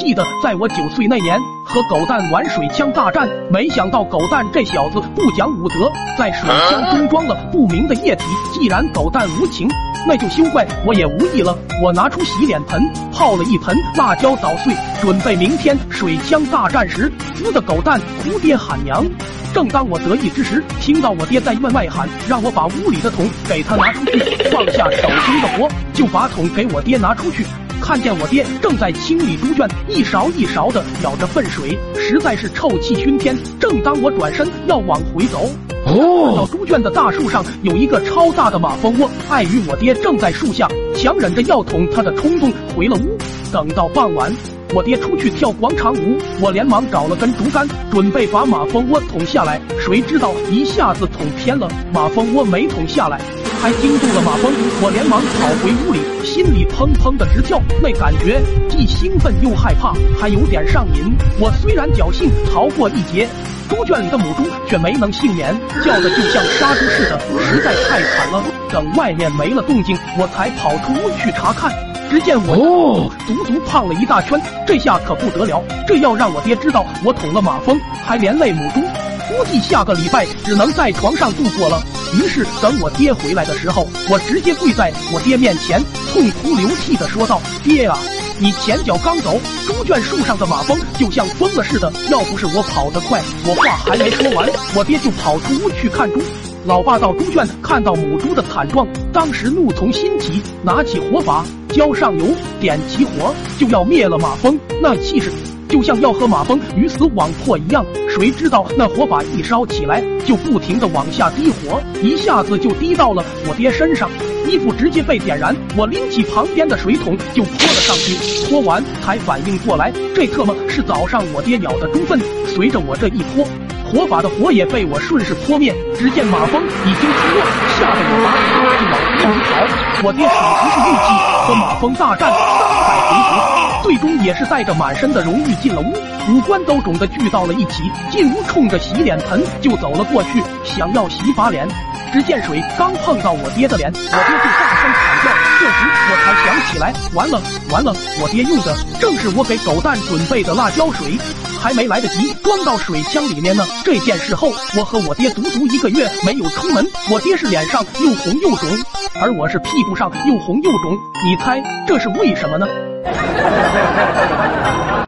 记得在我九岁那年和狗蛋玩水枪大战，没想到狗蛋这小子不讲武德，在水枪中装了不明的液体。既然狗蛋无情，那就休怪我也无意了。我拿出洗脸盆，泡了一盆辣椒捣碎，准备明天水枪大战时滋的狗蛋哭爹喊娘。正当我得意之时，听到我爹在院外喊，让我把屋里的桶给他拿出去。放下手中的活，就把桶给我爹拿出去。看见我爹正在清理猪圈，一勺一勺的舀着粪水，实在是臭气熏天。正当我转身要往回走，看到猪圈的大树上有一个超大的马蜂窝，碍于我爹正在树下，强忍着要捅他的冲动回了屋。等到傍晚。我爹出去跳广场舞，我连忙找了根竹竿，准备把马蜂窝捅下来。谁知道一下子捅偏了，马蜂窝没捅下来，还惊动了马蜂。我连忙跑回屋里，心里砰砰的直跳，那感觉既兴奋又害怕，还有点上瘾。我虽然侥幸逃过一劫，猪圈里的母猪却没能幸免，叫的就像杀猪似的，实在太惨了。等外面没了动静，我才跑出屋去查看。只见我足足胖了一大圈，这下可不得了！这要让我爹知道我捅了马蜂，还连累母猪，估计下个礼拜只能在床上度过了。于是等我爹回来的时候，我直接跪在我爹面前，痛哭流涕的说道：“爹啊，你前脚刚走，猪圈树上的马蜂就像疯了似的，要不是我跑得快，我话还没说完，我爹就跑出屋去看猪。”老爸到猪圈看到母猪的惨状，当时怒从心起，拿起火把浇上油，点起火就要灭了马蜂。那气势就像要和马蜂鱼死网破一样。谁知道那火把一烧起来，就不停的往下滴火，一下子就滴到了我爹身上，衣服直接被点燃。我拎起旁边的水桶就泼了上去，泼完才反应过来，这特么是早上我爹舀的猪粪。随着我这一泼。火把的火也被我顺势泼灭，只见马蜂已经出没，吓得我拔腿就往屋里跑。我爹手持是运气，和马蜂大战三百回合，最终也是带着满身的荣誉进了屋，五官都肿得聚到了一起。进屋冲着洗脸盆就走了过去，想要洗把脸。只见水刚碰到我爹的脸，我爹就大声惨叫。这时我才想起来，完了完了，我爹用的正是我给狗蛋准备的辣椒水。还没来得及装到水枪里面呢。这件事后，我和我爹足足一个月没有出门。我爹是脸上又红又肿，而我是屁股上又红又肿。你猜这是为什么呢？哈哈哈哈哈哈